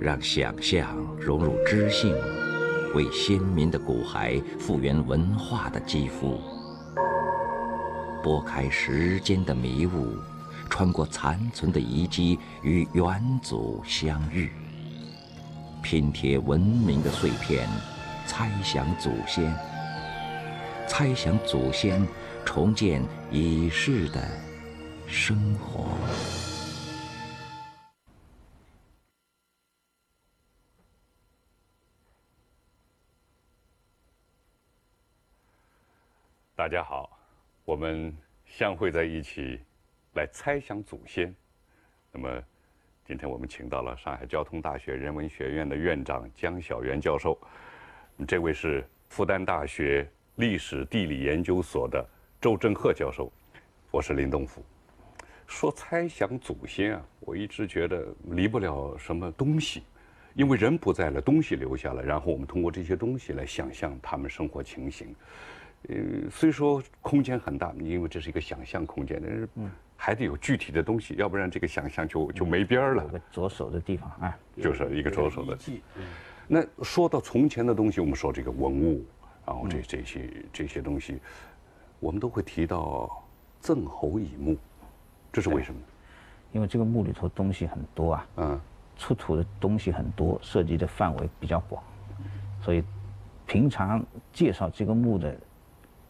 让想象融入知性，为先民的骨骸复原文化的肌肤，拨开时间的迷雾，穿过残存的遗迹与远祖相遇，拼贴文明的碎片，猜想祖先，猜想祖先，重建已逝的生活。大家好，我们相会在一起，来猜想祖先。那么，今天我们请到了上海交通大学人文学院的院长江晓元教授，这位是复旦大学历史地理研究所的周振鹤教授，我是林东福。说猜想祖先啊，我一直觉得离不了什么东西，因为人不在了，东西留下了，然后我们通过这些东西来想象他们生活情形。呃，虽说空间很大，因为这是一个想象空间，但是还得有具体的东西，要不然这个想象就就没边儿了。有个着手的地方啊，就是一个左手的。那说到从前的东西，我们说这个文物，然后这这些这些东西，我们都会提到曾侯乙墓，这是为什么？因为这个墓里头东西很多啊，嗯，出土的东西很多，涉及的范围比较广，所以平常介绍这个墓的。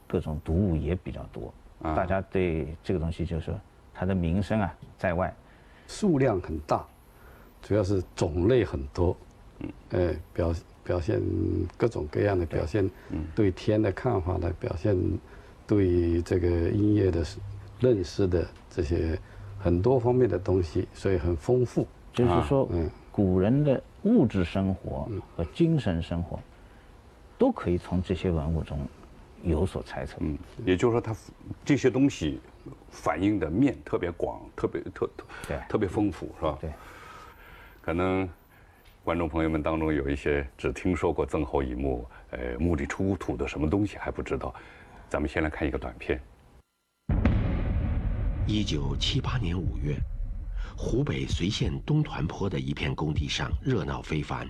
各种读物也比较多，大家对这个东西就是说它的名声啊在外，数量很大，主要是种类很多，嗯，呃，表表现各种各样的表现，嗯，对天的看法的表现，对这个音乐的认识的这些很多方面的东西，所以很丰富。就是说，嗯，古人的物质生活和精神生活，都可以从这些文物中。有所猜测，嗯，也就是说，它这些东西反映的面特别广，特别特特对，特别丰富，是吧？对。可能观众朋友们当中有一些只听说过曾侯乙墓，呃，墓里出土的什么东西还不知道。咱们先来看一个短片。一九七八年五月，湖北随县东团坡的一片工地上热闹非凡。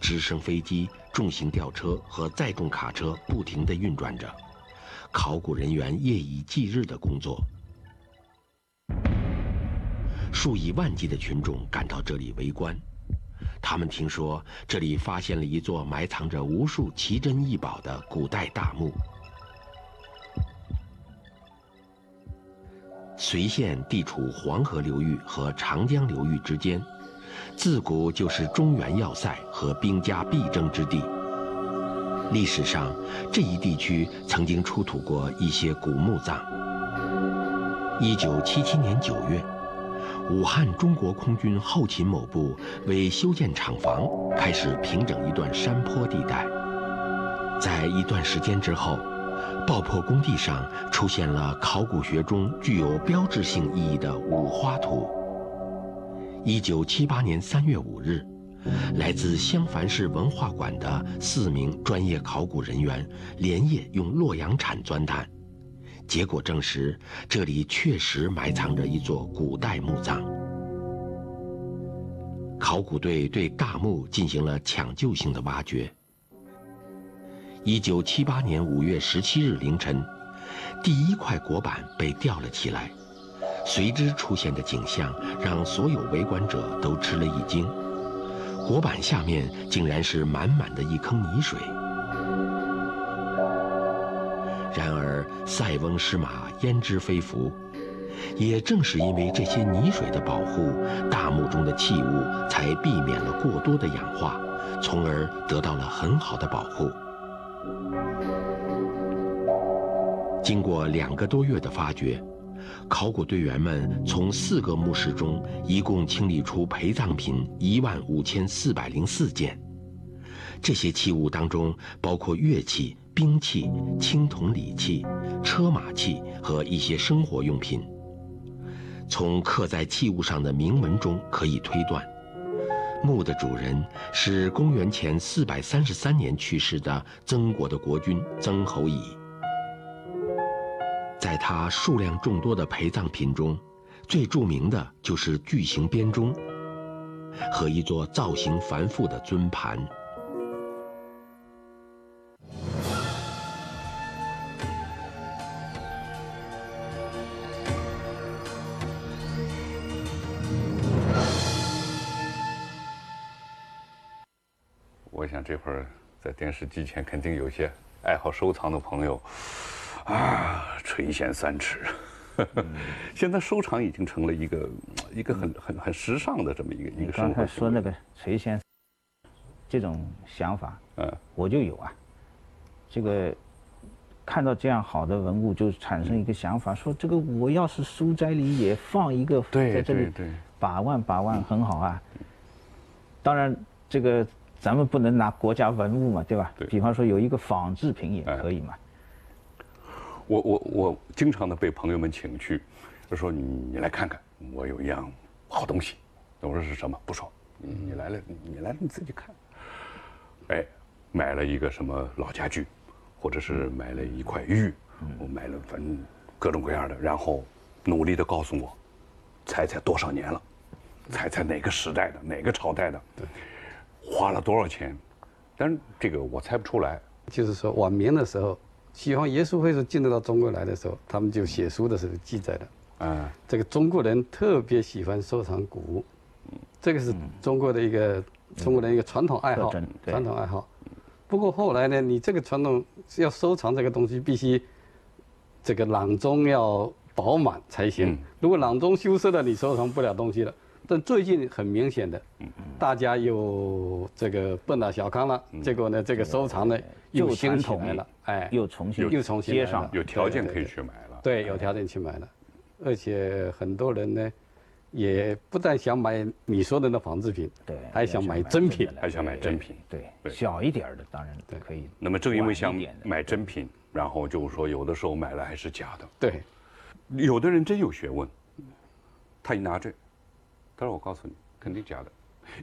直升飞机、重型吊车和载重卡车不停地运转着，考古人员夜以继日的工作。数以万计的群众赶到这里围观，他们听说这里发现了一座埋藏着无数奇珍异宝的古代大墓。随县地处黄河流域和长江流域之间。自古就是中原要塞和兵家必争之地。历史上，这一地区曾经出土过一些古墓葬。一九七七年九月，武汉中国空军后勤某部为修建厂房，开始平整一段山坡地带。在一段时间之后，爆破工地上出现了考古学中具有标志性意义的五花图。一九七八年三月五日，来自襄樊市文化馆的四名专业考古人员连夜用洛阳铲钻探，结果证实这里确实埋藏着一座古代墓葬。考古队对大墓进行了抢救性的挖掘。一九七八年五月十七日凌晨，第一块椁板被吊了起来。随之出现的景象让所有围观者都吃了一惊，椁板下面竟然是满满的一坑泥水。然而塞翁失马焉知非福，也正是因为这些泥水的保护，大墓中的器物才避免了过多的氧化，从而得到了很好的保护。经过两个多月的发掘。考古队员们从四个墓室中一共清理出陪葬品一万五千四百零四件，这些器物当中包括乐器、兵器、青铜礼器、车马器和一些生活用品。从刻在器物上的铭文中可以推断，墓的主人是公元前四百三十三年去世的曾国的国君曾侯乙。在他数量众多的陪葬品中，最著名的就是巨型编钟。和一座造型繁复的尊盘。我想这会儿在电视机前肯定有些爱好收藏的朋友，啊，垂涎三尺。现在收藏已经成了一个一个很很很时尚的这么一个一个刚才说那个垂涎这种想法，嗯，我就有啊。这个看到这样好的文物，就产生一个想法，说这个我要是书斋里也放一个在这里把玩把玩很好啊。当然，这个咱们不能拿国家文物嘛，对吧？对。比方说有一个仿制品也可以嘛。我我我经常的被朋友们请去，就说你你来看看，我有一样好东西。我说是什么？不说，你你来了，你来了你自己看。哎，买了一个什么老家具，或者是买了一块玉，我买了反正各种各样的，然后努力的告诉我，猜猜多少年了，猜猜哪个时代的，哪个朝代的，对，花了多少钱？但是这个我猜不出来。就是说晚明的时候。西方耶稣会是进入到中国来的时候，他们就写书的时候记载了。啊，这个中国人特别喜欢收藏古物，这个是中国的一个中国人一个传统爱好，传统爱好。不过后来呢，你这个传统要收藏这个东西，必须这个囊中要饱满才行。如果囊中羞涩了，你收藏不了东西了。但最近很明显的，大家又这个奔到小康了，结果呢，这个收藏呢又兴起来了，哎，又重新又重新接上，有条件可以去买了。对，有条件去买了，而且很多人呢，也不但想买你说的那仿制品，对，还想买真品，还想买真品。对，小一点的当然可以。那么正因为想买真品，然后就是说有的时候买了还是假的。对，有的人真有学问，他一拿这。他说我告诉你，肯定假的，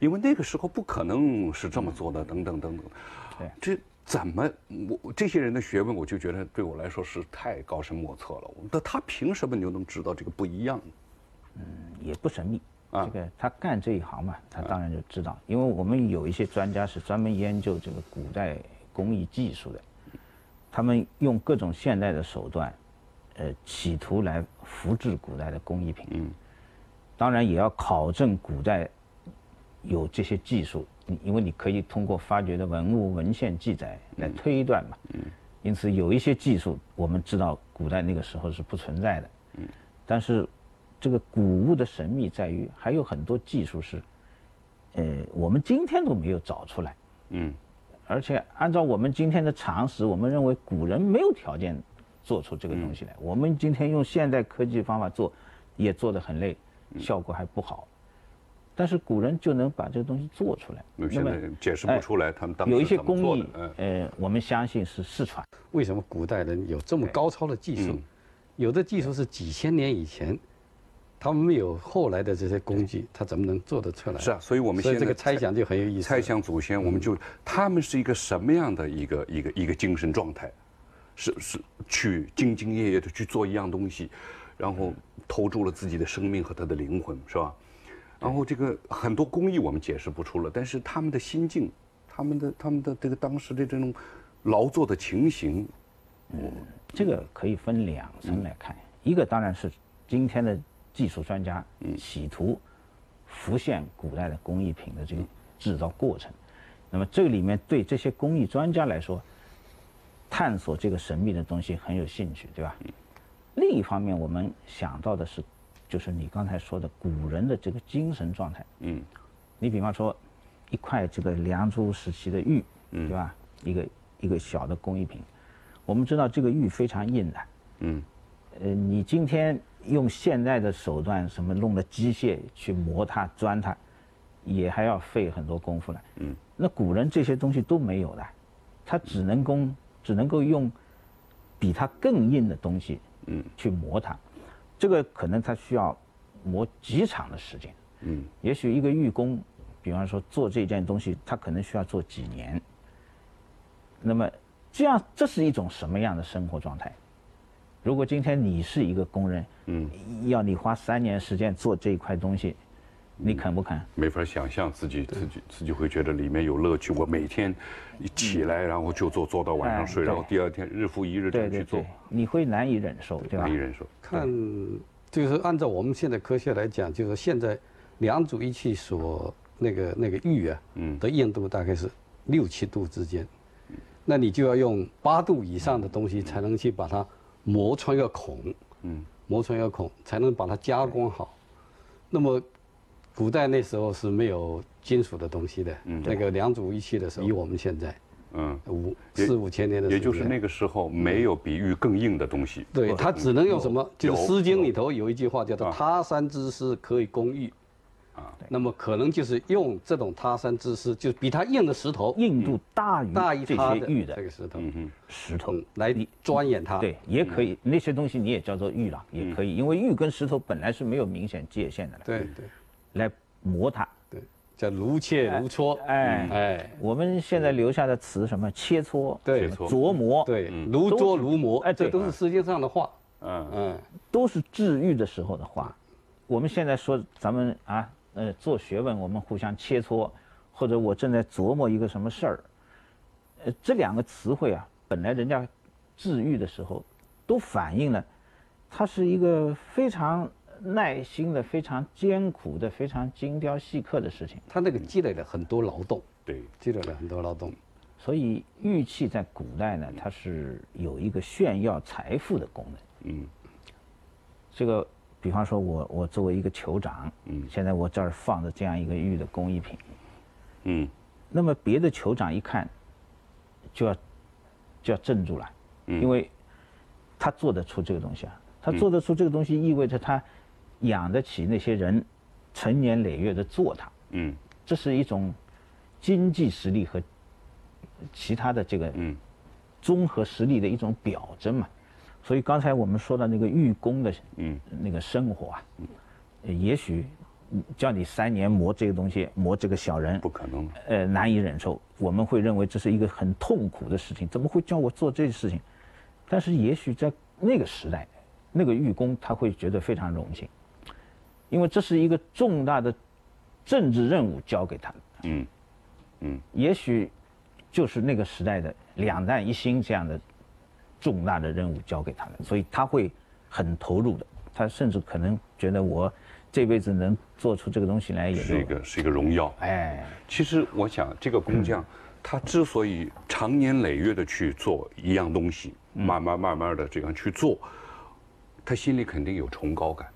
因为那个时候不可能是这么做的，等等等等。对，这怎么我这些人的学问，我就觉得对我来说是太高深莫测了。那他凭什么就能知道这个不一样？嗯，也不神秘。啊，这个他干这一行嘛，他当然就知道。因为我们有一些专家是专门研究这个古代工艺技术的，他们用各种现代的手段，呃，企图来复制古代的工艺品。嗯。当然也要考证古代有这些技术，因为你可以通过发掘的文物文献记载来推断嘛。嗯。因此有一些技术我们知道古代那个时候是不存在的。嗯。但是这个古物的神秘在于还有很多技术是，呃，我们今天都没有找出来。嗯。而且按照我们今天的常识，我们认为古人没有条件做出这个东西来。我们今天用现代科技方法做，也做得很累。效果还不好，但是古人就能把这个东西做出来。那么解释不出来，他们当时有一些工艺，呃，我们相信是失传。为什么古代人有这么高超的技术？有的技术是几千年以前，他们没有后来的这些工具，他怎么能做得出来？是啊，所以我们现在这个猜想就很有意思。猜想祖先，我们就他们是一个什么样的一个一个一个精神状态？是是去兢兢业业的去做一样东西。然后投注了自己的生命和他的灵魂，是吧？然后这个很多工艺我们解释不出了，但是他们的心境，他们的他们的这个当时的这种劳作的情形，嗯，这个可以分两层来看。一个当然是今天的技术专家企图浮现古代的工艺品的这个制造过程。那么这个里面对这些工艺专家来说，探索这个神秘的东西很有兴趣，对吧？另一方面，我们想到的是，就是你刚才说的古人的这个精神状态。嗯，你比方说，一块这个良渚时期的玉，嗯对吧？一个一个小的工艺品，我们知道这个玉非常硬的。嗯，呃，你今天用现在的手段，什么弄的机械去磨它、钻它，也还要费很多功夫了。嗯，那古人这些东西都没有的，他只能工，只能够用比它更硬的东西。嗯，去磨它，这个可能他需要磨极长的时间。嗯，也许一个玉工，比方说做这件东西，他可能需要做几年。那么，这样这是一种什么样的生活状态？如果今天你是一个工人，嗯，要你花三年时间做这一块东西，你肯不肯？没法想象自己自己自己会觉得里面有乐趣。我每天一起来，然后就做做到晚上睡，然后第二天日复一日的去做，你会难以忍受，对吧？难以忍受。看，就是按照我们现在科学来讲，就是现在两组仪器所那个那个玉啊，嗯，的硬度大概是六七度之间，那你就要用八度以上的东西才能去把它磨穿一个孔，嗯，磨穿一个孔才能把它加工好，那么。古代那时候是没有金属的东西的，嗯那个良渚玉器的时候，比我们现在，嗯，五四五千年的，也就是那个时候没有比玉更硬的东西。对，它只能用什么？就是《诗经》里头有一句话叫做“他山之石可以攻玉”，啊，那么可能就是用这种他山之石，就比它硬的石头，硬度大于大于这些玉的这个石头，嗯石头来钻研它。对，也可以，那些东西你也叫做玉了，也可以，因为玉跟石头本来是没有明显界限的。对对。来磨它，对，叫如切如磋。哎哎，我们现在留下的词什么切磋，对，琢磨，对，如琢如磨。哎，这都是世界上的话。嗯嗯，都是治愈的时候的话。我们现在说咱们啊，呃，做学问，我们互相切磋，或者我正在琢磨一个什么事儿。呃，这两个词汇啊，本来人家治愈的时候，都反映了，它是一个非常。耐心的、非常艰苦的、非常精雕细刻的事情，他那个积累了很多劳动，对，积累了很多劳动。所以玉器在古代呢，它是有一个炫耀财富的功能。嗯，这个，比方说我我作为一个酋长，嗯，现在我这儿放着这样一个玉的工艺品，嗯，那么别的酋长一看，就要就要镇住了，嗯，因为他做得出这个东西啊，他做得出这个东西，意味着他。养得起那些人，成年累月的做它，嗯，这是一种经济实力和其他的这个嗯综合实力的一种表征嘛。所以刚才我们说的那个寓公的嗯那个生活啊，嗯，也许叫你三年磨这个东西，磨这个小人，不可能，呃，难以忍受。我们会认为这是一个很痛苦的事情，怎么会叫我做这些事情？但是也许在那个时代，那个玉工他会觉得非常荣幸。因为这是一个重大的政治任务交给他的，嗯嗯，也许就是那个时代的两弹一星这样的重大的任务交给他的，所以他会很投入的。他甚至可能觉得我这辈子能做出这个东西来，也是一个是一个荣耀。哎，其实我想，这个工匠他之所以长年累月的去做一样东西，慢慢慢慢的这样去做，他心里肯定有崇高感。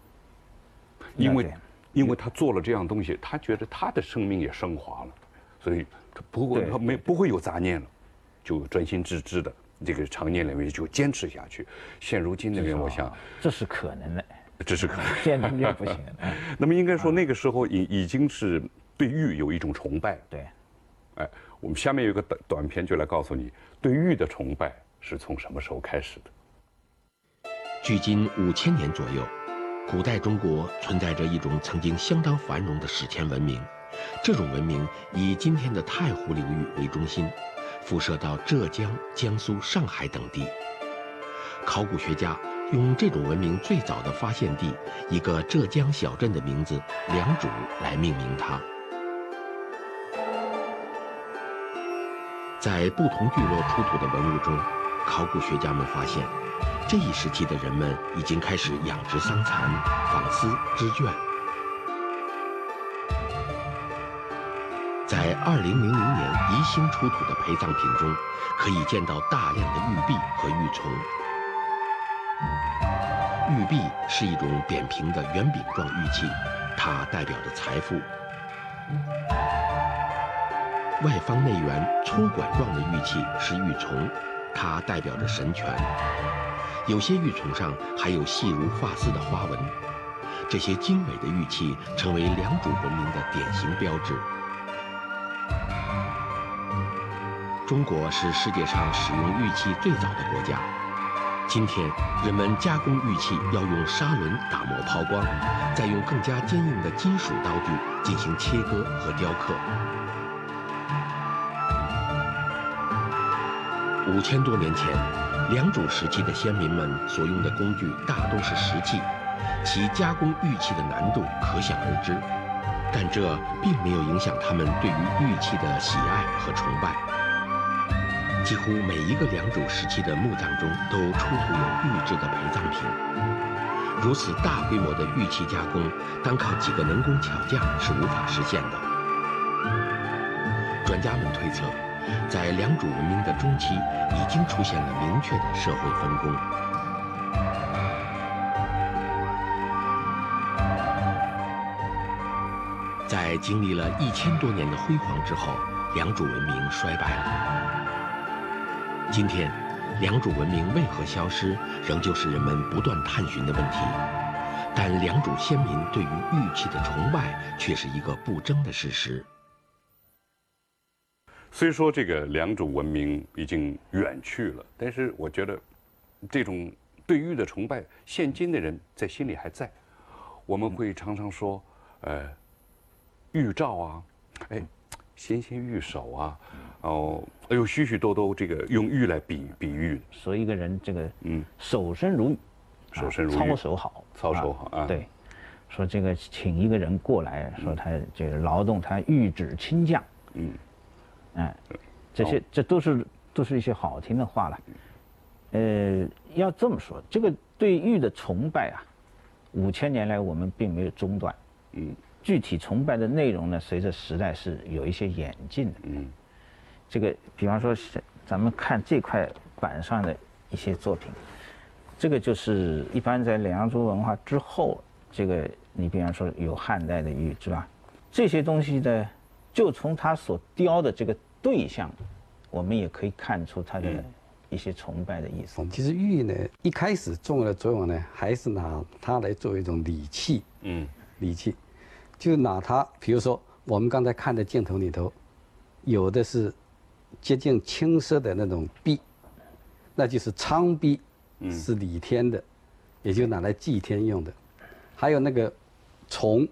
因为，因为他做了这样东西，他觉得他的生命也升华了，所以他不会他没不会有杂念了，就专心致志的这个长年累月就坚持下去。现如今的人，我想这是可能的，这是可能，现在就不行。那么应该说那个时候已已经是对玉有一种崇拜。对，哎，我们下面有个短短片就来告诉你，对玉的崇拜是从什么时候开始的？距今五千年左右。古代中国存在着一种曾经相当繁荣的史前文明，这种文明以今天的太湖流域为中心，辐射到浙江、江苏、上海等地。考古学家用这种文明最早的发现地一个浙江小镇的名字良渚来命名它。在不同聚落出土的文物中，考古学家们发现。这一时期的人们已经开始养殖桑蚕、纺丝、织绢。在2000年宜兴出土的陪葬品中，可以见到大量的玉璧和玉琮。玉璧是一种扁平的圆饼状玉器，它代表着财富。外方内圆粗管状的玉器是玉琮，它代表着神权。有些玉琮上还有细如发丝的花纹，这些精美的玉器成为良渚文明的典型标志。中国是世界上使用玉器最早的国家。今天，人们加工玉器要用砂轮打磨抛光，再用更加坚硬的金属刀具进行切割和雕刻。五千多年前。良渚时期的先民们所用的工具大都是石器，其加工玉器的难度可想而知。但这并没有影响他们对于玉器的喜爱和崇拜。几乎每一个良渚时期的墓葬中都出土有玉制的陪葬品。如此大规模的玉器加工，单靠几个能工巧匠是无法实现的。专家们推测，在良渚文明的中期，已经出现了明确的社会分工。在经历了一千多年的辉煌之后，良渚文明衰败了。今天，良渚文明为何消失，仍旧是人们不断探寻的问题。但良渚先民对于玉器的崇拜，却是一个不争的事实。虽说这个良渚文明已经远去了，但是我觉得，这种对玉的崇拜，现今的人在心里还在。我们会常常说，呃。玉照啊，哎，纤纤玉手啊，哦，有许许多多这个用玉来比比喻，说一个人这个嗯，守身如玉，守身如玉，操守好，操守好啊。对，说这个请一个人过来说他这个劳动他玉指亲将，嗯，哎，这些这都是都是一些好听的话了。呃，要这么说，这个对玉的崇拜啊，五千年来我们并没有中断，嗯。具体崇拜的内容呢，随着时代是有一些演进的。嗯，这个比方说，咱们看这块板上的一些作品，这个就是一般在良渚文化之后，这个你比方说有汉代的玉，是吧？这些东西的，就从他所雕的这个对象，我们也可以看出他的一些崇拜的意思。其实玉呢，一开始重要的作用呢，还是拿它来作为一种礼器。嗯，礼器。就拿它，比如说我们刚才看的镜头里头，有的是接近青色的那种璧，那就是苍璧，是礼天的，也就拿来祭天用的。还有那个虫，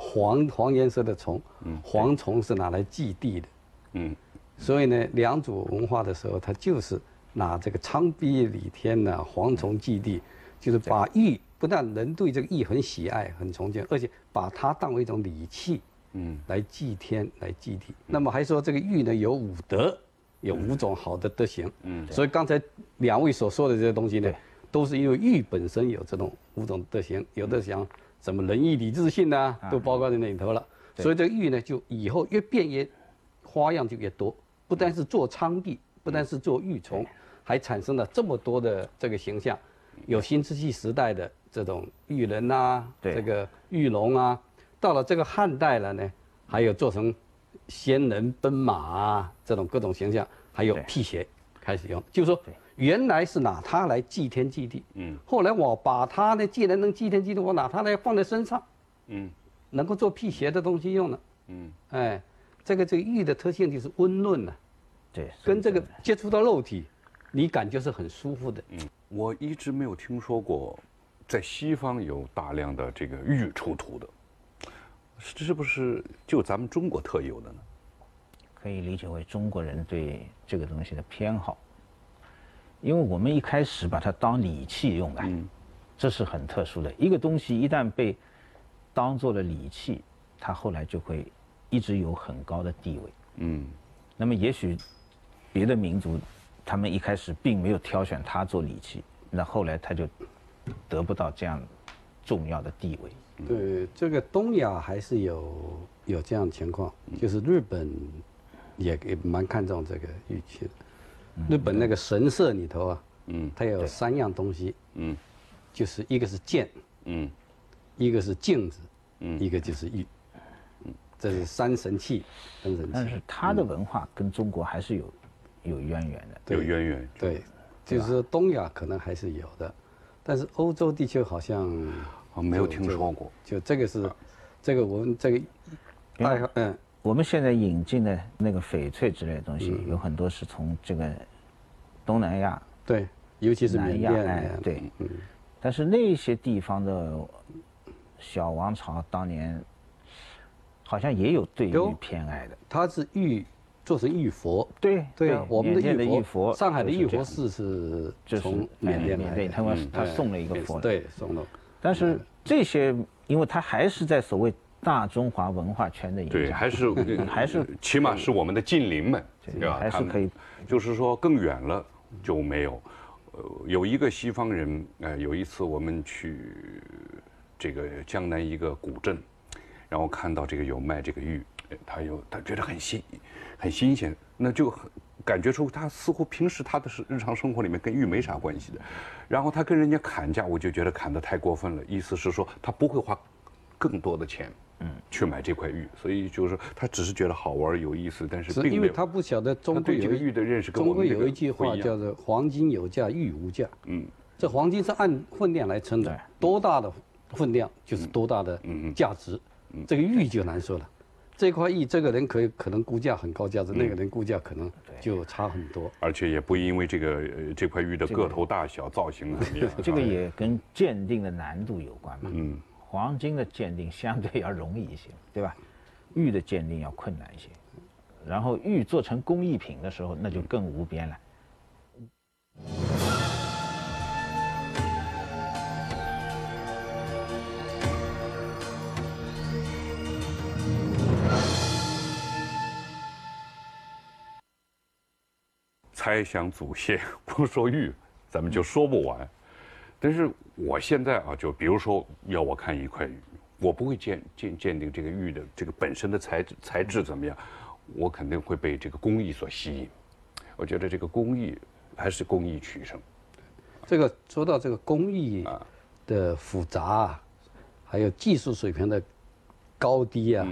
黄黄颜色的虫，蝗虫是拿来祭地的。嗯，所以呢，良渚文化的时候，它就是拿这个苍璧礼天呢，蝗虫祭地，就是把玉。不但人对这个玉很喜爱、很崇敬，而且把它当为一种礼器，嗯，来祭天、来祭地。那么还说这个玉呢有五德，有五种好的德行，嗯。所以刚才两位所说的这些东西呢，都是因为玉本身有这种五种德行，有的讲什么仁义礼智信呐，都包括在那里头了。所以这个玉呢，就以后越变越花样就越多，不单是做苍璧，不单是做玉琮，还产生了这么多的这个形象，有新石器时代的。这种玉人呐，这个玉龙啊，到了这个汉代了呢，还有做成仙人奔马啊，这种各种形象，还有辟邪开始用，就是说原来是拿它来祭天祭地，嗯，后来我把它呢，既然能祭天祭地，我拿它来放在身上，嗯，能够做辟邪的东西用了，嗯，哎，这个这个玉的特性就是温润呐，对，跟这个接触到肉体，你感觉是很舒服的，嗯，我一直没有听说过。在西方有大量的这个玉出土的，是不是就咱们中国特有的呢？可以理解为中国人对这个东西的偏好，因为我们一开始把它当礼器用的，这是很特殊的一个东西。一旦被当做了礼器，它后来就会一直有很高的地位。嗯，那么也许别的民族，他们一开始并没有挑选它做礼器，那后来它就。得不到这样重要的地位。对，这个东亚还是有有这样的情况，就是日本也也蛮看重这个玉器的。日本那个神社里头啊，嗯，它有三样东西，嗯，就是一个是剑，嗯，一个是镜子，嗯，一个就是玉，嗯，这是三神器，三神器。但是它的文化跟中国还是有有渊源的，有渊源。对，就是东亚可能还是有的。但是欧洲地区好像我没有听说过，就这个是，这个我们这个，嗯，我们现在引进的那个翡翠之类的东西，有很多是从这个东南亚，对，尤其是南亚，对，嗯，但是那些地方的小王朝当年好像也有对玉偏爱的，它是玉。做成玉佛，对对啊，我们的玉佛，上海的玉佛寺是从缅甸来，他们他送了一个佛，对送了。但是这些，因为它还是在所谓大中华文化圈的影响。对，还是 还是起码是我们的近邻们，对吧？还是可以，就是说更远了就没有。呃，有一个西方人，呃，有一次我们去这个江南一个古镇，然后看到这个有卖这个玉，他有他觉得很新，很新鲜，那就很。感觉出他似乎平时他的是日常生活里面跟玉没啥关系的，然后他跟人家砍价，我就觉得砍得太过分了。意思是说他不会花更多的钱，嗯，去买这块玉，所以就是说他只是觉得好玩有意思，但是因为他不晓得中国这个玉的认识，中国有一句话叫做“黄金有价，玉无价”。嗯，这黄金是按分量来称的，多大的分量就是多大的价值，这个玉就难说了。这块玉，这个人可以可能估价很高价值，那个人估价可能就差很多，而且也不因为这个这块玉的个头大小、造型怎么样。这个也跟鉴定的难度有关嘛。嗯，黄金的鉴定相对要容易一些，对吧？玉的鉴定要困难一些，然后玉做成工艺品的时候，那就更无边了。猜想祖先，不说玉，咱们就说不完。但是我现在啊，就比如说要我看一块玉，我不会鉴鉴鉴定这个玉的这个本身的材质材质怎么样，我肯定会被这个工艺所吸引。我觉得这个工艺还是工艺取胜。这个说到这个工艺的复杂，还有技术水平的高低啊，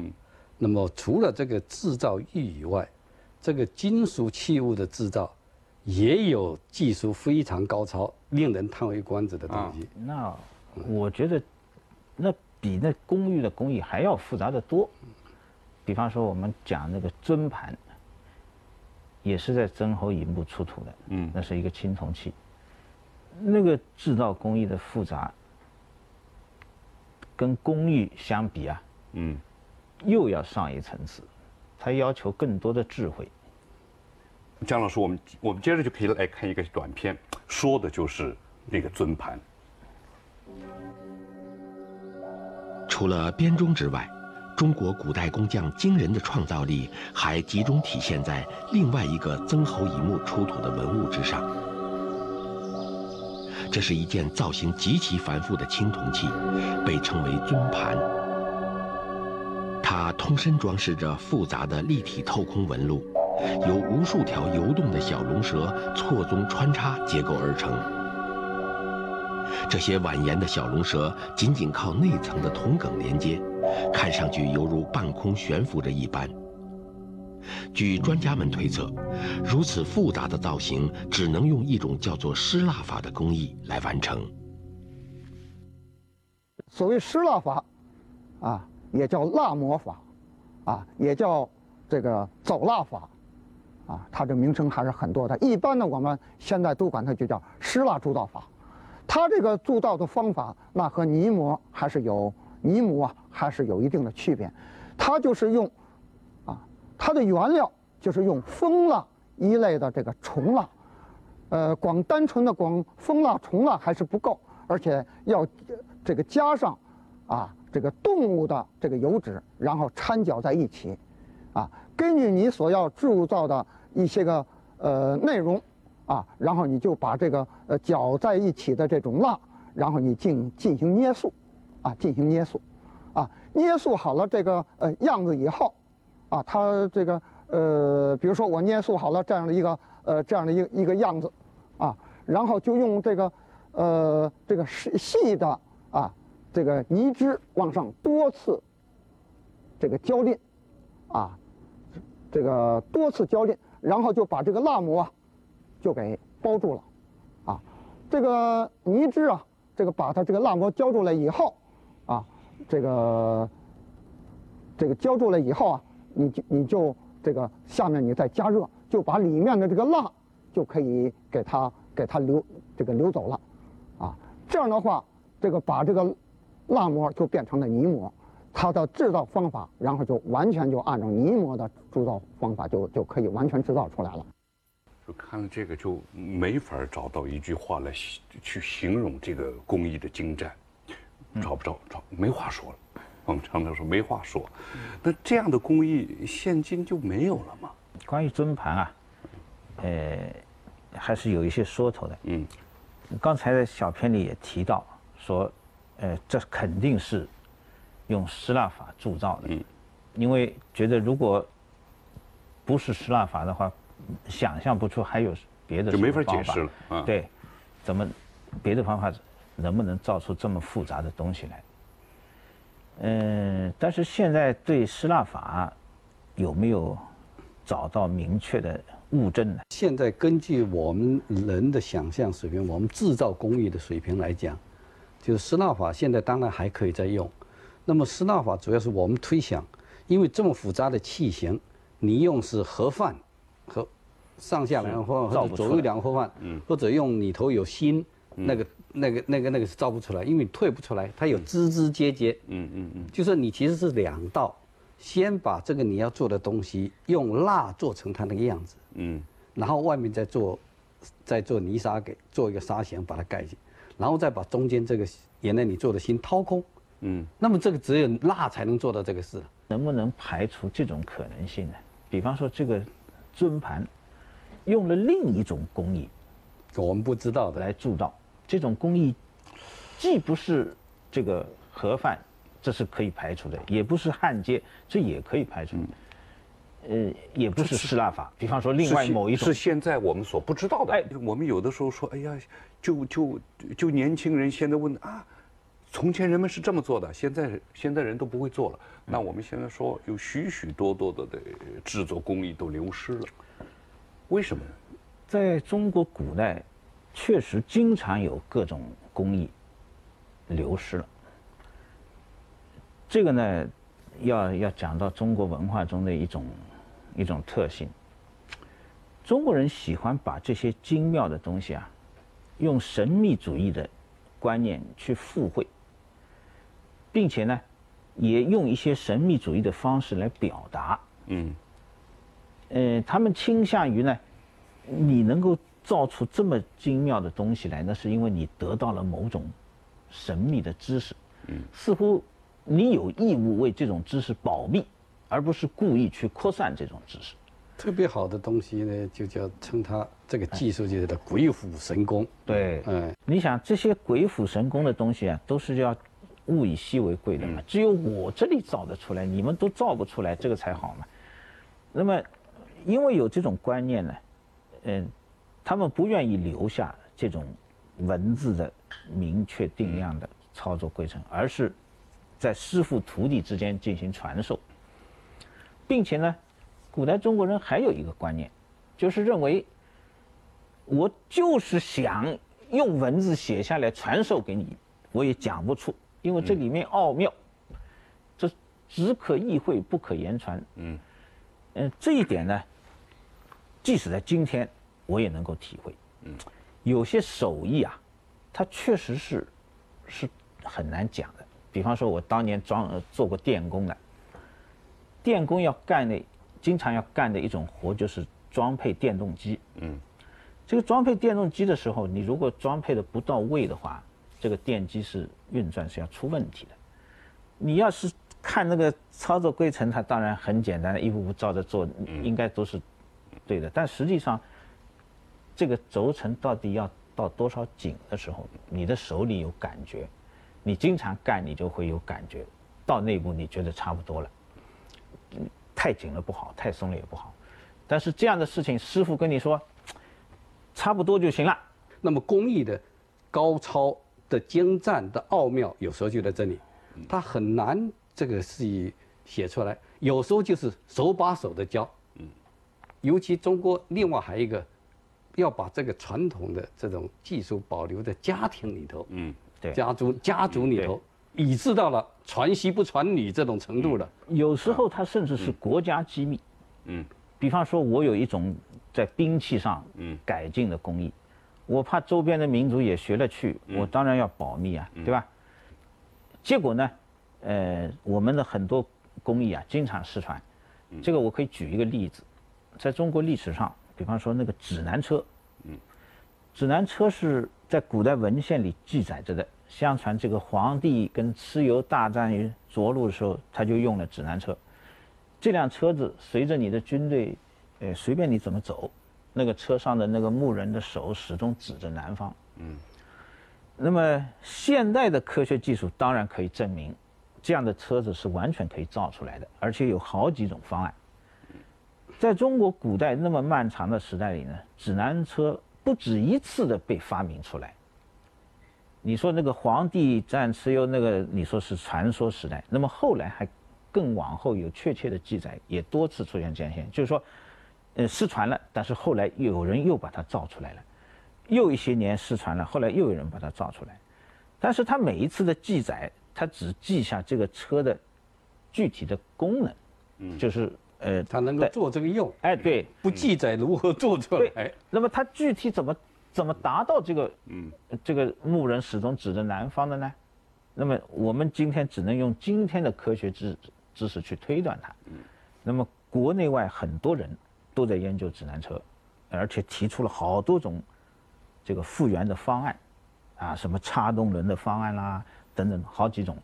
那么除了这个制造玉以外，这个金属器物的制造。也有技术非常高超、令人叹为观止的东西。那我觉得，那比那工艺的工艺还要复杂的多。比方说，我们讲那个尊盘，也是在曾侯乙墓出土的。嗯，那是一个青铜器。那个制造工艺的复杂，跟工艺相比啊，嗯，又要上一层次，它要求更多的智慧。姜老师，我们我们接着就可以来看一个短片，说的就是那个尊盘。除了编钟之外，中国古代工匠惊人的创造力还集中体现在另外一个曾侯乙墓出土的文物之上。这是一件造型极其繁复的青铜器，被称为尊盘。它通身装饰着复杂的立体透空纹路。由无数条游动的小龙蛇错综穿插结构而成。这些蜿蜒的小龙蛇仅仅靠内层的铜梗连接，看上去犹如半空悬浮着一般。据专家们推测，如此复杂的造型只能用一种叫做失蜡法的工艺来完成。所谓失蜡法，啊，也叫蜡模法，啊，也叫这个走蜡法。啊，它这名称还是很多的。一般呢，我们现在都管它就叫湿蜡铸造法。它这个铸造的方法，那和泥模还是有泥模啊，还是有一定的区别。它就是用，啊，它的原料就是用蜂蜡一类的这个虫蜡。呃，光单纯的光蜂蜡、虫蜡还是不够，而且要这个加上啊这个动物的这个油脂，然后掺搅在一起，啊，根据你所要铸造的。一些个呃内容，啊，然后你就把这个呃搅在一起的这种蜡，然后你进进行捏塑，啊，进行捏塑，啊，捏塑好了这个呃样子以后，啊，它这个呃，比如说我捏塑好了这样的一个呃这样的一一个样子，啊，然后就用这个呃这个细细的啊这个泥汁往上多次这个浇淋，啊，这个多次浇淋。然后就把这个蜡膜啊，就给包住了，啊，这个泥汁啊，这个把它这个蜡膜浇住了以后，啊，这个这个浇住了以后啊，你就你就这个下面你再加热，就把里面的这个蜡就可以给它给它流这个流走了，啊，这样的话，这个把这个蜡膜就变成了泥膜。它的制造方法，然后就完全就按照泥模的铸造方法，就就可以完全制造出来了。就看了这个，就没法找到一句话来去形容这个工艺的精湛，找不着，找没话说了。我们常常说没话说。那这样的工艺现今就没有了吗？关于尊盘啊，呃，还是有一些说头的。嗯，刚才的小片里也提到说，呃，这肯定是用失蜡法铸造的。嗯，因为觉得如果不是失蜡法的话，想象不出还有别的就没法解释了。啊，对，怎么别的方法能不能造出这么复杂的东西来？嗯，但是现在对失蜡法有没有找到明确的物证呢？现在根据我们人的想象水平，我们制造工艺的水平来讲，就是失蜡法现在当然还可以再用。那么失蜡法主要是我们推想，因为这么复杂的器型。你用是盒饭，和上下两盒饭或者左右两盒饭，或者用里头有芯，那个那个那个那个是造不出来，因为你退不出来，它有枝枝节节。嗯嗯嗯，就是你其实是两道，先把这个你要做的东西用蜡做成它那个样子，嗯，然后外面再做再做泥沙给做一个沙型把它盖起，然后再把中间这个原来你做的芯掏空，嗯，那么这个只有蜡才能做到这个事，能不能排除这种可能性呢？比方说，这个尊盘用了另一种工艺，我们不知道的来铸造。这种工艺既不是这个盒饭，这是可以排除的；也不是焊接，这也可以排除。呃，也不是失蜡法。比方说，另外某一种是现在我们所不知道的。哎，我们有的时候说，哎呀，就就就年轻人现在问啊。从前人们是这么做的，现在现在人都不会做了。那我们现在说有许许多多的的制作工艺都流失了，为什么呢？在中国古代，确实经常有各种工艺流失了。这个呢，要要讲到中国文化中的一种一种特性。中国人喜欢把这些精妙的东西啊，用神秘主义的观念去附会。并且呢，也用一些神秘主义的方式来表达。嗯，呃，他们倾向于呢，你能够造出这么精妙的东西来，那是因为你得到了某种神秘的知识。嗯，似乎你有义务为这种知识保密，而不是故意去扩散这种知识。特别好的东西呢，就叫称它这个技术就叫鬼斧神工。对，嗯，你想这些鬼斧神工的东西啊，都是要。物以稀为贵的嘛，只有我这里造得出来，你们都造不出来，这个才好嘛。那么，因为有这种观念呢，嗯，他们不愿意留下这种文字的明确定量的操作规程，而是在师傅徒弟之间进行传授，并且呢，古代中国人还有一个观念，就是认为，我就是想用文字写下来传授给你，我也讲不出。因为这里面奥妙，这只可意会不可言传。嗯，嗯，这一点呢，即使在今天，我也能够体会。嗯，有些手艺啊，它确实是是很难讲的。比方说，我当年装做过电工的，电工要干的，经常要干的一种活就是装配电动机。嗯，这个装配电动机的时候，你如果装配的不到位的话，这个电机是运转是要出问题的。你要是看那个操作规程，它当然很简单，一步步照着做，应该都是对的。但实际上，这个轴承到底要到多少紧的时候，你的手里有感觉，你经常干，你就会有感觉。到内部你觉得差不多了，太紧了不好，太松了也不好。但是这样的事情，师傅跟你说，差不多就行了。那么工艺的高超。的精湛的奥妙，有时候就在这里，他很难这个是写出来，有时候就是手把手的教，嗯，尤其中国另外还有一个，要把这个传统的这种技术保留在家庭里头，嗯，对，家族家族里头，以致到了传媳不传女这种程度了。有时候它甚至是国家机密，嗯，比方说我有一种在兵器上嗯。改进的工艺。我怕周边的民族也学了去，我当然要保密啊，对吧？结果呢，呃，我们的很多工艺啊，经常失传。这个我可以举一个例子，在中国历史上，比方说那个指南车，指南车是在古代文献里记载着的，相传这个皇帝跟蚩尤大战于涿鹿的时候，他就用了指南车。这辆车子随着你的军队，呃，随便你怎么走，那个车上的那个牧人的手始终指着南方。嗯。那么现代的科学技术当然可以证明，这样的车子是完全可以造出来的，而且有好几种方案。在中国古代那么漫长的时代里呢，指南车不止一次的被发明出来。你说那个皇帝战蚩尤那个，你说是传说时代，那么后来还更往后有确切的记载，也多次出现这样现象，就是说，呃，失传了，但是后来有人又把它造出来了，又一些年失传了，后来又有人把它造出来，但是他每一次的记载，他只记下这个车的具体的功能，嗯，就是。呃，他能够做这个用，哎，对，不记载如何做出来。哎，那么他具体怎么怎么达到这个，嗯，这个牧人始终指着南方的呢？那么我们今天只能用今天的科学知知识去推断它。嗯，那么国内外很多人都在研究指南车，而且提出了好多种这个复原的方案，啊，什么插动轮的方案啦，等等，好几种。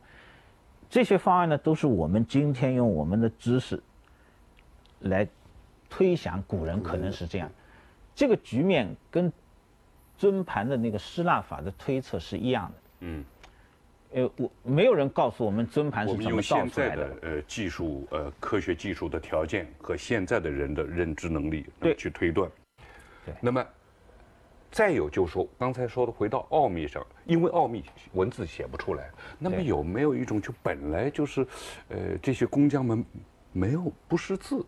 这些方案呢，都是我们今天用我们的知识。来推想古人可能是这样，这个局面跟尊盘的那个失蜡法的推测是一样的。嗯，呃，我没有人告诉我们尊盘是怎么造出来的。呃，技术呃科学技术的条件和现在的人的认知能力去推断。对。那么再有就是说，刚才说的回到奥秘上，因为奥秘文字写不出来，那么有没有一种就本来就是，呃，这些工匠们没有不识字？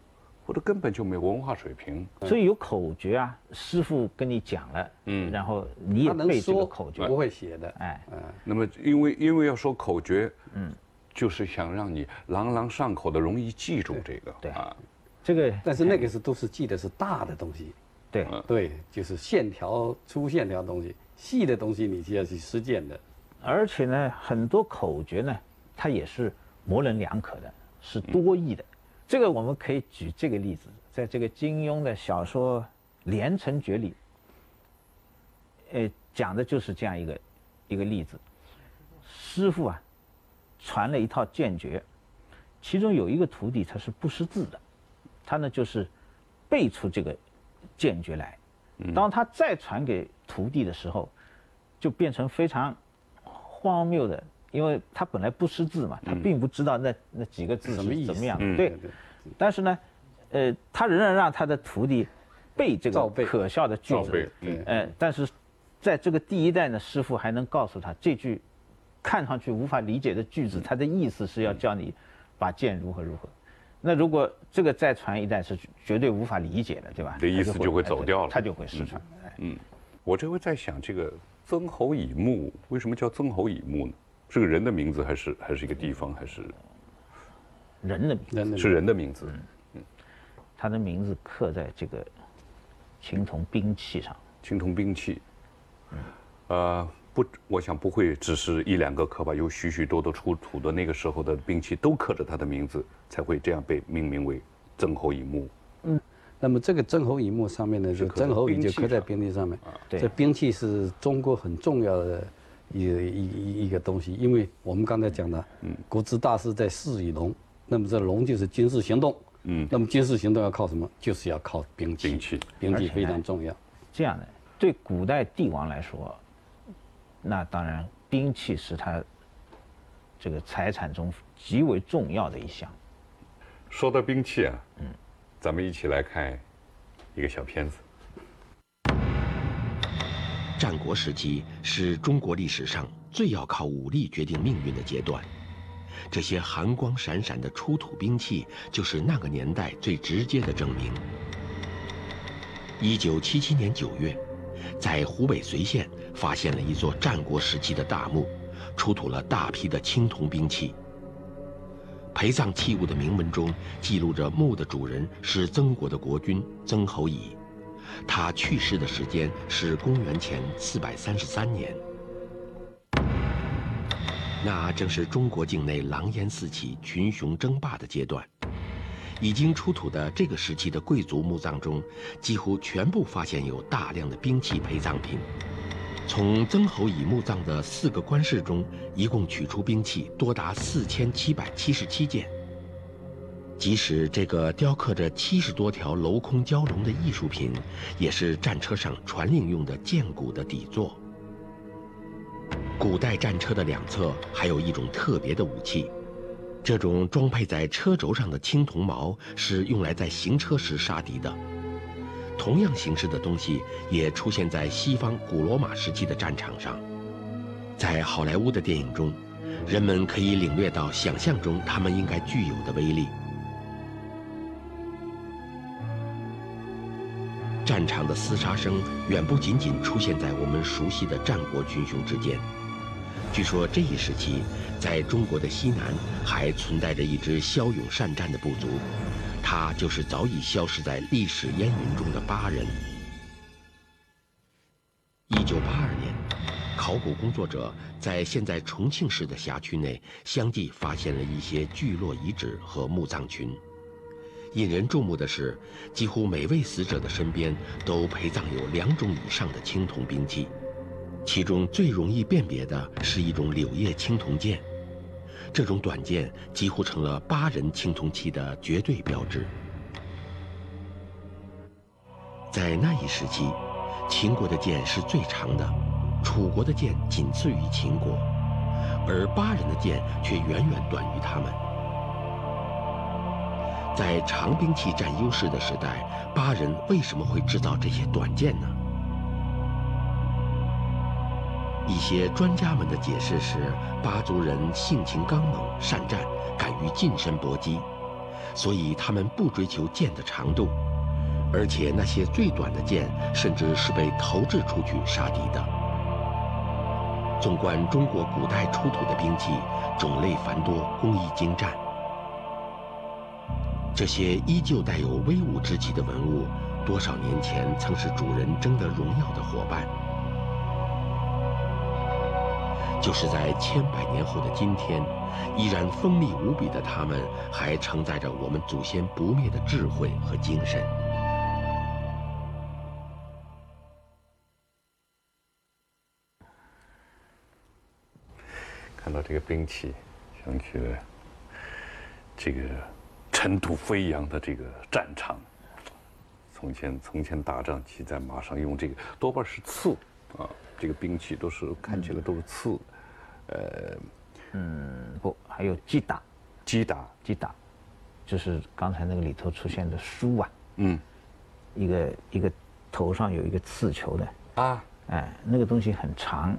或者根本就没文化水平，所以有口诀啊，师傅跟你讲了，嗯，然后你也背这个口诀，不会写的，哎，嗯，那么因为因为要说口诀，嗯，就是想让你朗朗上口的，容易记住这个，对啊，这个，但是那个是都是记的是大的东西，对，对，就是线条粗线条东西，细的东西你就要去实践的，而且呢，很多口诀呢，它也是模棱两可的，是多义的。这个我们可以举这个例子，在这个金庸的小说《连城诀》里，呃，讲的就是这样一个一个例子。师傅啊，传了一套剑诀，其中有一个徒弟他是不识字的，他呢就是背出这个剑诀来。当他再传给徒弟的时候，就变成非常荒谬的。因为他本来不识字嘛，他并不知道那那几个字是怎么样。对，但是呢，呃，他仍然让他的徒弟背这个可笑的句子。呃，但是在这个第一代呢，师傅还能告诉他这句看上去无法理解的句子，他的意思是要叫你把剑如何如何。那如果这个再传一代是绝对无法理解的，对吧？这意思就会走掉了，他就会失传。嗯，我这回在想，这个曾侯乙墓为什么叫曾侯乙墓呢？是个人的名字，还是还是一个地方，还是人的名字？是人的名字。嗯，他的名字刻在这个青铜兵器上。青铜兵器。嗯。呃，不，我想不会只是一两个刻吧，有许许多多出土的那个时候的兵器都刻着他的名字，才会这样被命名为曾侯乙墓。嗯。那么这个曾侯乙墓上面呢，就曾侯乙就刻在兵器上面。对。这兵器是中国很重要的。一一一个东西，因为我们刚才讲的，嗯，国之大事在事与龙，那么这龙就是军事行动，嗯，那么军事行动要靠什么？就是要靠兵器，兵器，兵器非常重要。这样的，对古代帝王来说，那当然兵器是他这个财产中极为重要的一项。说到兵器啊，嗯，咱们一起来看一个小片子。战国时期是中国历史上最要靠武力决定命运的阶段，这些寒光闪闪的出土兵器就是那个年代最直接的证明。一九七七年九月，在湖北随县发现了一座战国时期的大墓，出土了大批的青铜兵器。陪葬器物的铭文中记录着墓的主人是曾国的国君曾侯乙。他去世的时间是公元前四百三十三年，那正是中国境内狼烟四起、群雄争霸的阶段。已经出土的这个时期的贵族墓葬中，几乎全部发现有大量的兵器陪葬品。从曾侯乙墓葬的四个棺室中，一共取出兵器多达四千七百七十七件。即使这个雕刻着七十多条镂空蛟龙的艺术品，也是战车上传令用的剑骨的底座。古代战车的两侧还有一种特别的武器，这种装配在车轴上的青铜矛是用来在行车时杀敌的。同样形式的东西也出现在西方古罗马时期的战场上，在好莱坞的电影中，人们可以领略到想象中他们应该具有的威力。战场的厮杀声远不仅仅出现在我们熟悉的战国群雄之间。据说这一时期，在中国的西南还存在着一支骁勇善战的部族，他就是早已消失在历史烟云中的巴人。一九八二年，考古工作者在现在重庆市的辖区内相继发现了一些聚落遗址和墓葬群。引人注目的是，几乎每位死者的身边都陪葬有两种以上的青铜兵器，其中最容易辨别的是一种柳叶青铜剑，这种短剑几乎成了巴人青铜器的绝对标志。在那一时期，秦国的剑是最长的，楚国的剑仅次于秦国，而巴人的剑却远远短于他们。在长兵器占优势的时代，巴人为什么会制造这些短剑呢？一些专家们的解释是，巴族人性情刚猛、善战，敢于近身搏击，所以他们不追求剑的长度，而且那些最短的剑甚至是被投掷出去杀敌的。纵观中国古代出土的兵器，种类繁多，工艺精湛。这些依旧带有威武之气的文物，多少年前曾是主人争得荣耀的伙伴。就是在千百年后的今天，依然锋利无比的它们，还承载着我们祖先不灭的智慧和精神。看到这个兵器，想起了这个。尘土飞扬的这个战场，从前从前打仗骑在马上用这个多半是刺啊，这个兵器都是看起来都是刺，呃，嗯，不，还有击打，击打，击打，就是刚才那个里头出现的书啊，嗯，一个一个头上有一个刺球的啊，哎，那个东西很长，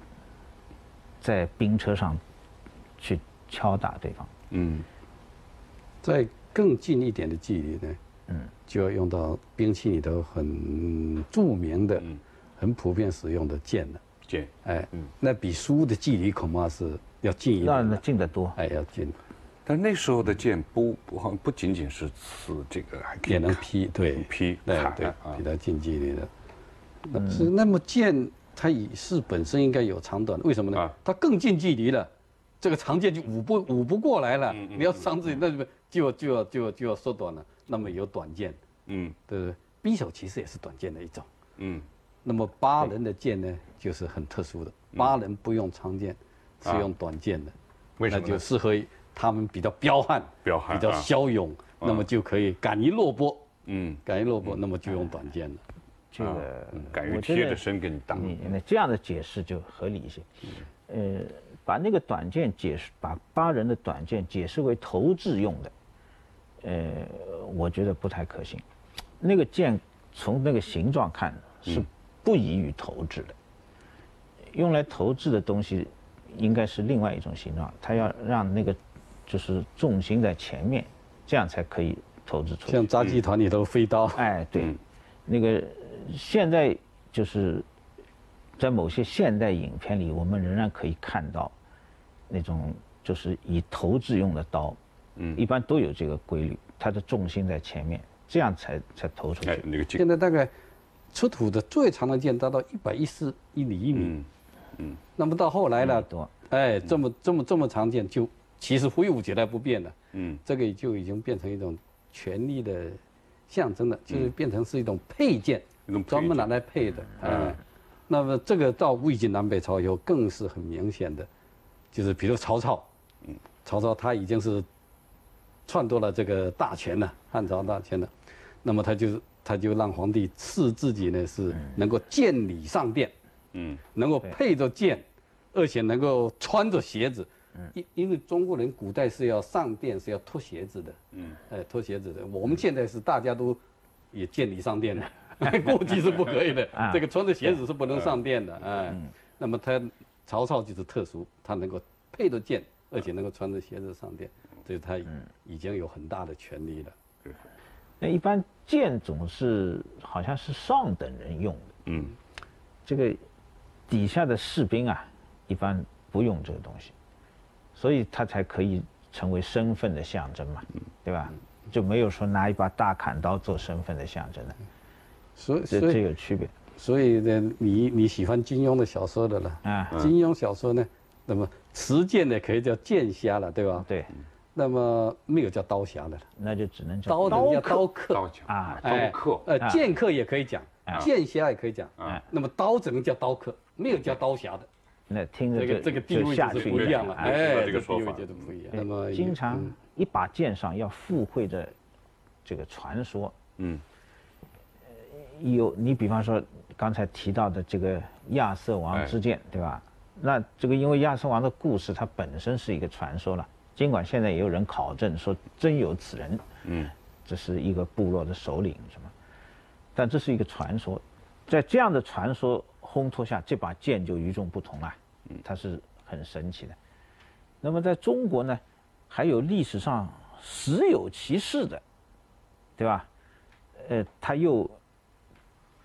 在兵车上去敲打对方，嗯，在。更近一点的距离呢，嗯，就要用到兵器里头很著名的、很普遍使用的剑了。剑，哎，嗯，那比书的距离恐怕是要近一点。那近得多，哎，要近。但那时候的剑不不好，不仅仅是刺这个，还也能劈，对，劈，对对，比较近距离的。那是那么剑，它以是本身应该有长短，为什么呢？它更近距离了，这个长剑就舞不舞不过来了。你要伤自己，那就。就就要就要就要缩短了，那么有短剑，嗯，对不对？匕首其实也是短剑的一种，嗯。那么八人的剑呢，就是很特殊的，八人不用长剑，是用短剑的，为什么？那就适合他们比较彪悍，彪悍，比较骁勇，那么就可以敢于落波，嗯，敢于落波，那么就用短剑了。这个敢于贴着身跟你打，那这样的解释就合理一些。呃，把那个短剑解释，把八人的短剑解释为投掷用的。呃，我觉得不太可行。那个剑从那个形状看是不宜于投掷的。用来投掷的东西应该是另外一种形状，它要让那个就是重心在前面，这样才可以投掷出去。像杂技团里头飞刀。哎，对，那个现在就是在某些现代影片里，我们仍然可以看到那种就是以投掷用的刀。嗯，一般都有这个规律，它的重心在前面，这样才才投出去。哎，那个剑。现在大概出土的最长的剑达到一百一十一厘米。嗯嗯。那么到后来呢？多。哎，这么这么这么长剑就其实挥舞起来不变了。嗯。这个就已经变成一种权力的象征了，就是变成是一种配件，专门拿来配的。嗯。那么这个到魏晋南北朝以后，更是很明显的，就是比如曹操，嗯，曹操他已经是篡夺了这个大权了，汉朝大权了，那么他就他就让皇帝赐自己呢是能够见礼上殿，嗯，能够配着剑，而且能够穿着鞋子。因因为中国人古代是要上殿是要脱鞋子的，嗯，哎，脱鞋子的。我们现在是大家都也见礼上殿的，过去是不可以的，这个穿着鞋子是不能上殿的，哎。那么他曹操就是特殊，他能够配着剑，而且能够穿着鞋子上殿，所以他已经有很大的权力了。那一般剑总是好像是上等人用的，嗯，这个底下的士兵啊，一般不用这个东西。所以他才可以成为身份的象征嘛，对吧？就没有说拿一把大砍刀做身份的象征的，所以这这有区别。所以呢，你你喜欢金庸的小说的了。啊？金庸小说呢，那么持剑的可以叫剑侠了，对吧？对。那么没有叫刀侠的了，那就只能叫刀叫刀客。啊，刀客。呃，剑客也可以讲，剑侠也可以讲。啊。那么刀只能叫刀客，没有叫刀侠的。那听着这个这个地位就不一样了，哎，这个说法。就不一样。那么经常一把剑上要附会着这个传说，嗯，有你比方说刚才提到的这个亚瑟王之剑，对吧？那这个因为亚瑟王的故事它本身是一个传说了，尽管现在也有人考证说真有此人，嗯，这是一个部落的首领什么，但这是一个传说，在这样的传说。烘托下，这把剑就与众不同了，它是很神奇的。那么在中国呢，还有历史上实有其事的，对吧？呃，他又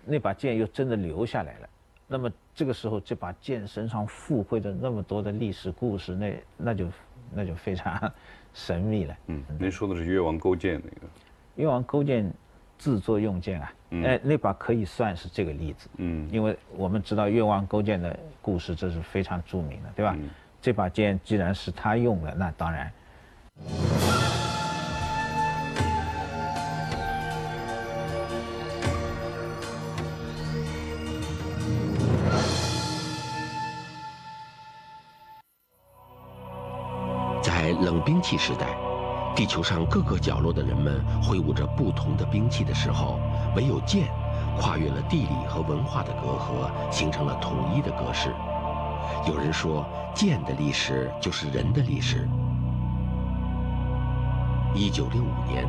那把剑又真的留下来了。那么这个时候，这把剑身上附会着那么多的历史故事，那那就那就非常 神秘了。嗯，您说的是越王勾践那个？越王勾践。自作用剑啊，哎，那把可以算是这个例子，嗯，因为我们知道越王勾践的故事，这是非常著名的，对吧？这把剑既然是他用的，那当然。兵器时代。地球上各个角落的人们挥舞着不同的兵器的时候，唯有剑跨越了地理和文化的隔阂，形成了统一的格式。有人说，剑的历史就是人的历史。一九六五年，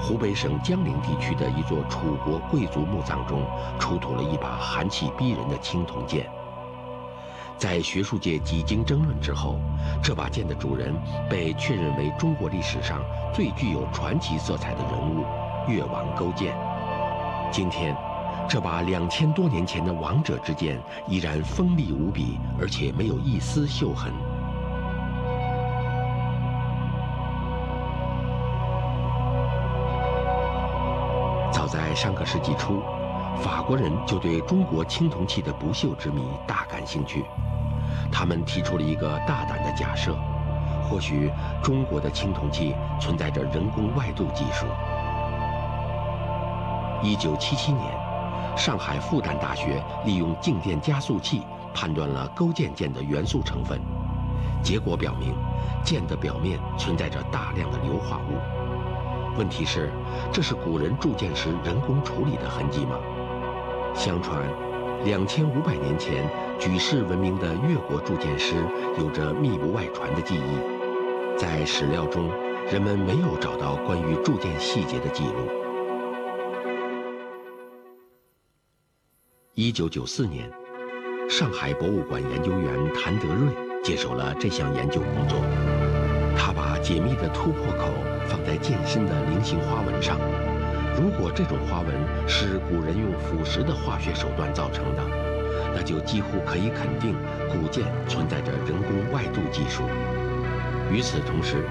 湖北省江陵地区的一座楚国贵族墓葬中，出土了一把寒气逼人的青铜剑。在学术界几经争论之后，这把剑的主人被确认为中国历史上最具有传奇色彩的人物——越王勾践。今天，这把两千多年前的王者之剑依然锋利无比，而且没有一丝锈痕。早在上个世纪初。法国人就对中国青铜器的不锈之谜大感兴趣，他们提出了一个大胆的假设：或许中国的青铜器存在着人工外镀技术。一九七七年，上海复旦大学利用静电加速器判断了勾践剑的元素成分，结果表明，剑的表面存在着大量的硫化物。问题是，这是古人铸剑时人工处理的痕迹吗？相传，两千五百年前，举世闻名的越国铸剑师有着密不外传的技艺。在史料中，人们没有找到关于铸剑细节的记录。一九九四年，上海博物馆研究员谭德瑞接手了这项研究工作。他把解密的突破口放在剑身的菱形花纹上。如果这种花纹是古人用腐蚀的化学手段造成的，那就几乎可以肯定古剑存在着人工外镀技术。与此同时，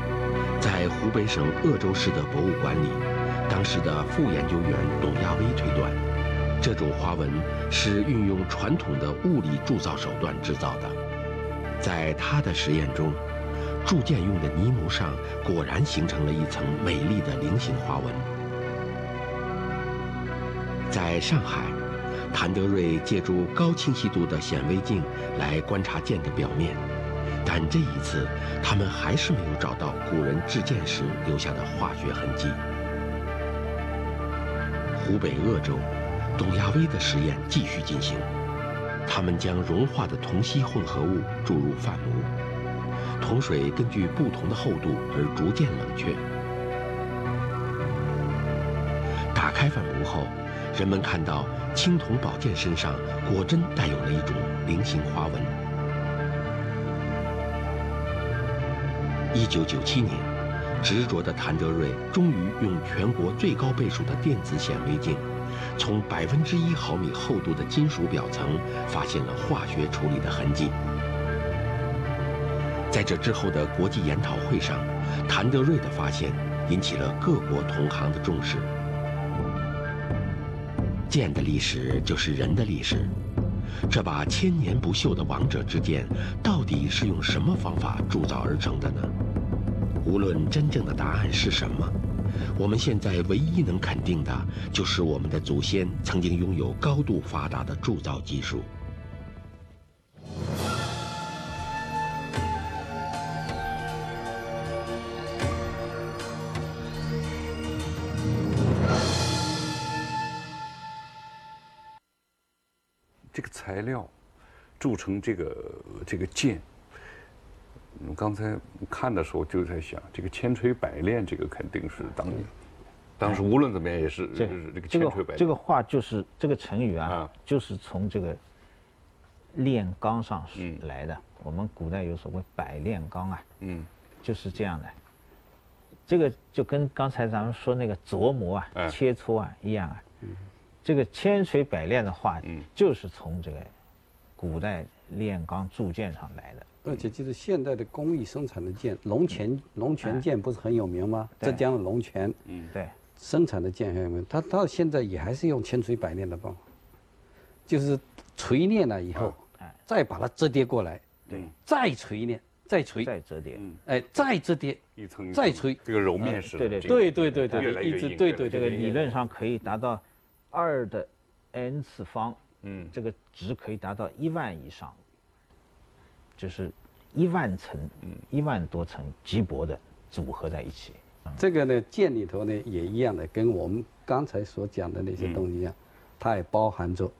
在湖北省鄂州市的博物馆里，当时的副研究员董亚威推断，这种花纹是运用传统的物理铸造手段制造的。在他的实验中，铸剑用的泥模上果然形成了一层美丽的菱形花纹。在上海，谭德瑞借助高清晰度的显微镜来观察剑的表面，但这一次他们还是没有找到古人制剑时留下的化学痕迹。湖北鄂州，董亚威的实验继续进行，他们将融化的铜锡混合物注入饭炉，铜水根据不同的厚度而逐渐冷却。打开饭炉后，人们看到青铜宝剑身上果真带有了一种菱形花纹。一九九七年，执着的谭德瑞终于用全国最高倍数的电子显微镜，从百分之一毫米厚度的金属表层发现了化学处理的痕迹。在这之后的国际研讨会上，谭德瑞的发现引起了各国同行的重视。剑的历史就是人的历史，这把千年不锈的王者之剑，到底是用什么方法铸造而成的呢？无论真正的答案是什么，我们现在唯一能肯定的，就是我们的祖先曾经拥有高度发达的铸造技术。材料铸成这个这个剑，我刚才看的时候就在想，这个千锤百炼，这个肯定是当年，当时无论怎么样也是这个千锤百炼。这个话就是这个成语啊，就是从这个炼钢上来的。我们古代有所谓百炼钢啊，嗯，就是这样的。这个就跟刚才咱们说那个琢磨啊、切磋啊一样啊。这个千锤百炼的话，就是从这个古代炼钢铸剑上来的。而且就是现代的工艺生产的剑，龙泉龙泉剑不是很有名吗？浙江的龙泉，嗯，对，生产的剑很有名。它到现在也还是用千锤百炼的方法，就是锤炼了以后，再把它折叠过来，对，再锤炼，再锤，再折叠，哎，再折叠，一层再锤，这个揉面式，对对对对对对，一直对对这个理论上可以达到。二的 n 次方，嗯，这个值可以达到一万以上，就是一万层，嗯，一万多层极薄的组合在一起。这个呢，剑里头呢也一样的，跟我们刚才所讲的那些东西一样，它也包含着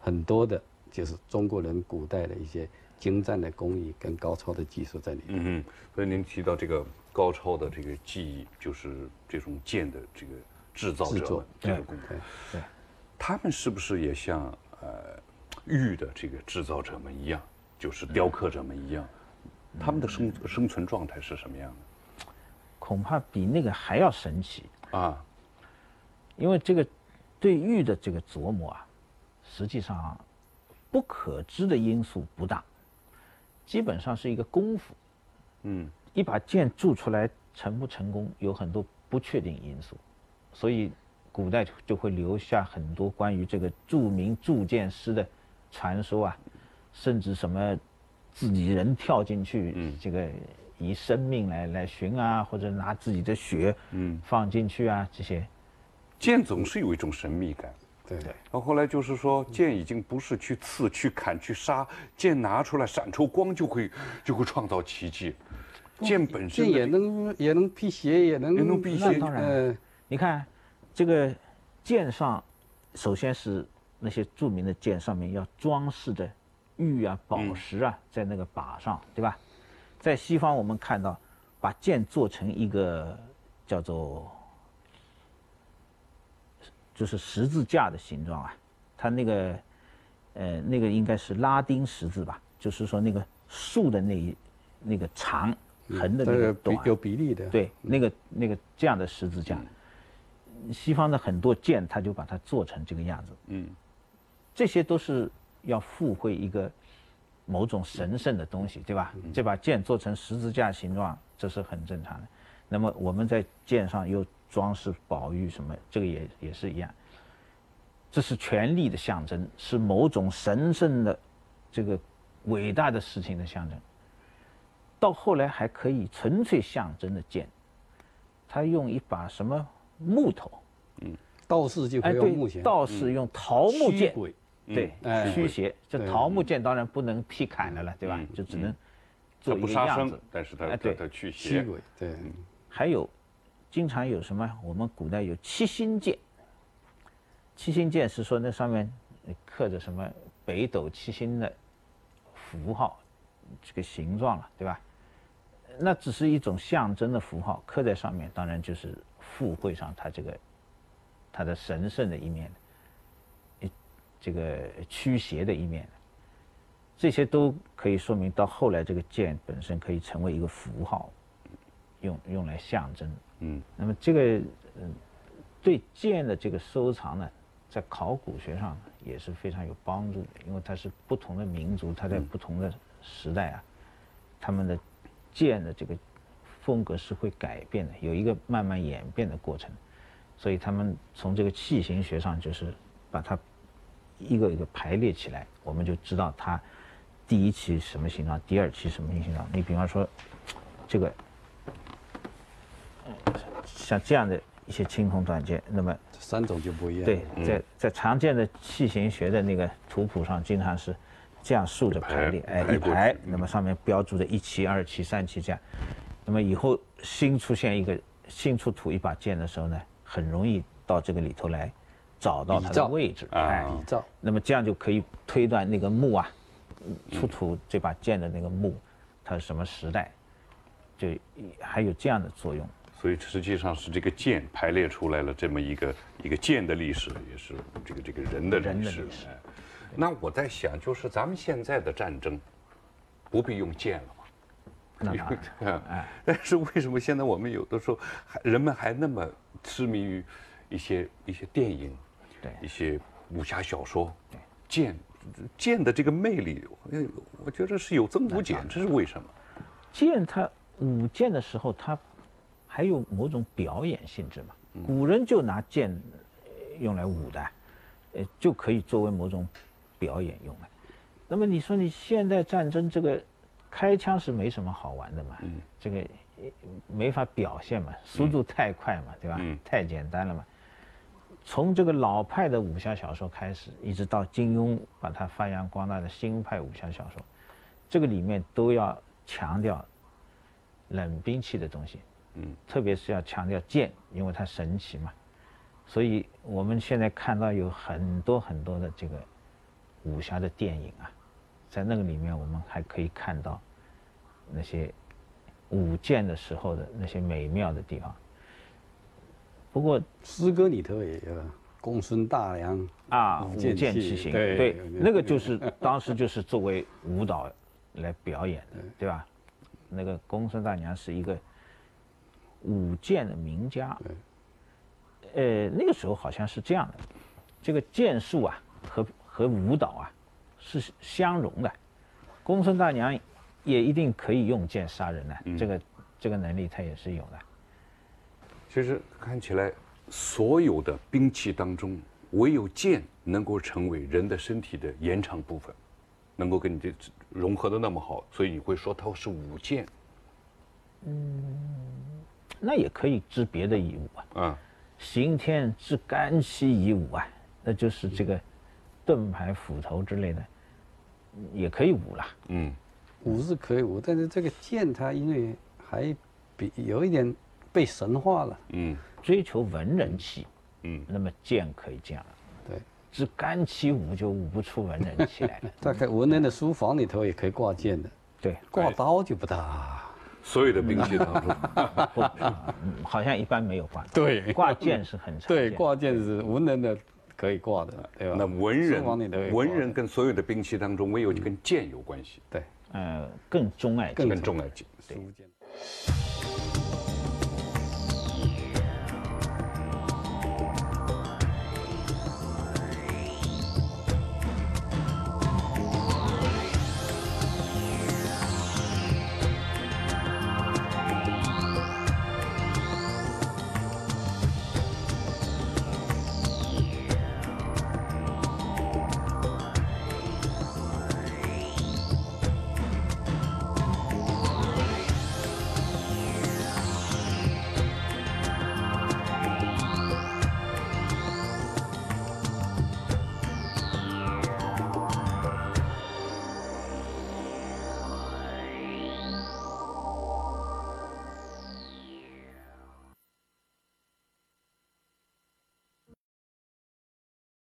很多的，就是中国人古代的一些精湛的工艺跟高超的技术在里面。嗯嗯，所以您提到这个高超的这个技艺，就是这种剑的这个。制造者这个工对，对，他们是不是也像呃玉的这个制造者们一样，就是雕刻者们一样，他们的生生存状态是什么样的？恐怕比那个还要神奇啊！因为这个对玉的这个琢磨啊，实际上不可知的因素不大，基本上是一个功夫。嗯，一把剑铸出来成不成功，有很多不确定因素。所以，古代就会留下很多关于这个著名铸剑师的传说啊，甚至什么自己人跳进去，这个以生命来来寻啊，或者拿自己的血嗯放进去啊，这些剑总是有一种神秘感。对。然后后来就是说，剑已经不是去刺、去砍、去杀，剑拿出来闪出光就会就会创造奇迹。剑本身也能也能辟邪，也能也能辟邪，当然。你看，这个剑上，首先是那些著名的剑上面要装饰的玉啊、宝石啊，在那个把上，对吧？在西方，我们看到把剑做成一个叫做就是十字架的形状啊，它那个呃那个应该是拉丁十字吧，就是说那个竖的那一那个长横的那个短有比例的，对，那个那个这样的十字架。西方的很多剑，他就把它做成这个样子。嗯，这些都是要附会一个某种神圣的东西，对吧？这把剑做成十字架形状，这是很正常的。那么我们在剑上又装饰宝玉什么，这个也也是一样。这是权力的象征，是某种神圣的这个伟大的事情的象征。到后来还可以纯粹象征的剑，他用一把什么？木头，嗯，道士就可以用木剑，道士用桃木剑，对，驱邪。这桃木剑当然不能劈砍的了，对吧？就只能做一个样子。但是它它驱邪。对。还有，经常有什么？我们古代有七星剑。七星剑是说那上面刻着什么北斗七星的符号，这个形状了，对吧？那只是一种象征的符号，刻在上面，当然就是附会上他这个他的神圣的一面，这个驱邪的一面。这些都可以说明到后来这个剑本身可以成为一个符号，用用来象征。嗯。那么这个嗯，对剑的这个收藏呢？在考古学上也是非常有帮助的，因为它是不同的民族，它在不同的时代啊，他们的剑的这个风格是会改变的，有一个慢慢演变的过程，所以他们从这个器型学上就是把它一个一个排列起来，我们就知道它第一期什么形状，第二期什么形状。你比方说这个，像这样的。一些青铜短剑，那么三种就不一样。对，在在常见的器形学的那个图谱上，经常是这样竖着排列，哎，一排，那么上面标注着一期、二期、三期这样。那么以后新出现一个新出土一把剑的时候呢，很容易到这个里头来找到它的位置，哎，比照。那么这样就可以推断那个墓啊，出土这把剑的那个墓，它是什么时代，就还有这样的作用。所以实际上是这个剑排列出来了这么一个一个剑的历史，也是这个这个人的历史。那我在想，就是咱们现在的战争不必用剑了吗？那哎，但是为什么现在我们有的时候还人们还那么痴迷于一些一些电影，对一些武侠小说，对剑剑的这个魅力，我觉得是有增无减，这是为什么？剑它舞剑的时候它。还有某种表演性质嘛？古人就拿剑用来舞的，呃，就可以作为某种表演用的。那么你说你现代战争这个开枪是没什么好玩的嘛？这个没法表现嘛，速度太快嘛，对吧？太简单了嘛。从这个老派的武侠小说开始，一直到金庸把它发扬光大的新派武侠小说，这个里面都要强调冷兵器的东西。嗯，特别是要强调剑，因为它神奇嘛，所以我们现在看到有很多很多的这个武侠的电影啊，在那个里面我们还可以看到那些舞剑的时候的那些美妙的地方。不过诗歌里头也有公孙大梁啊，舞剑骑行，对，那个就是当时就是作为舞蹈来表演的，对吧？那个公孙大娘是一个。舞剑的名家，呃，那个时候好像是这样的，这个剑术啊和和舞蹈啊是相融的，公孙大娘也一定可以用剑杀人的，这个这个能力她也是有的。其实看起来，所有的兵器当中，唯有剑能够成为人的身体的延长部分，能够跟你这融合的那么好，所以你会说它是舞剑。嗯。那也可以织别的衣物啊，嗯，刑天织干漆衣物啊，那就是这个盾牌、斧头之类的，也可以舞了。嗯，舞是可以舞，但是这个剑它因为还比有一点被神化了。嗯，追求文人气，嗯，那么剑可以这样。对，只干起舞就舞不出文人气来了。大概文人的书房里头也可以挂剑的。对，挂刀就不大。所有的兵器当中，好像一般没有挂。对，挂剑是很常见。对，挂剑是文人的可以挂的，对吧？那文人，文人跟所有的兵器当中，唯有跟剑有关系。对，呃，更钟爱更钟爱剑。书剑。